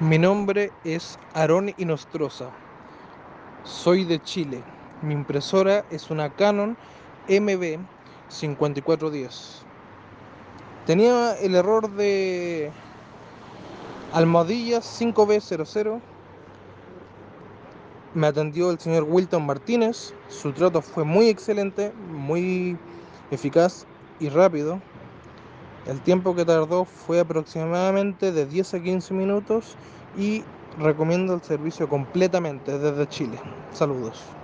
Mi nombre es Aarón Inostroza. Soy de Chile. Mi impresora es una Canon MB5410. Tenía el error de almohadillas 5B00. Me atendió el señor Wilton Martínez. Su trato fue muy excelente, muy eficaz y rápido. El tiempo que tardó fue aproximadamente de 10 a 15 minutos y recomiendo el servicio completamente desde Chile. Saludos.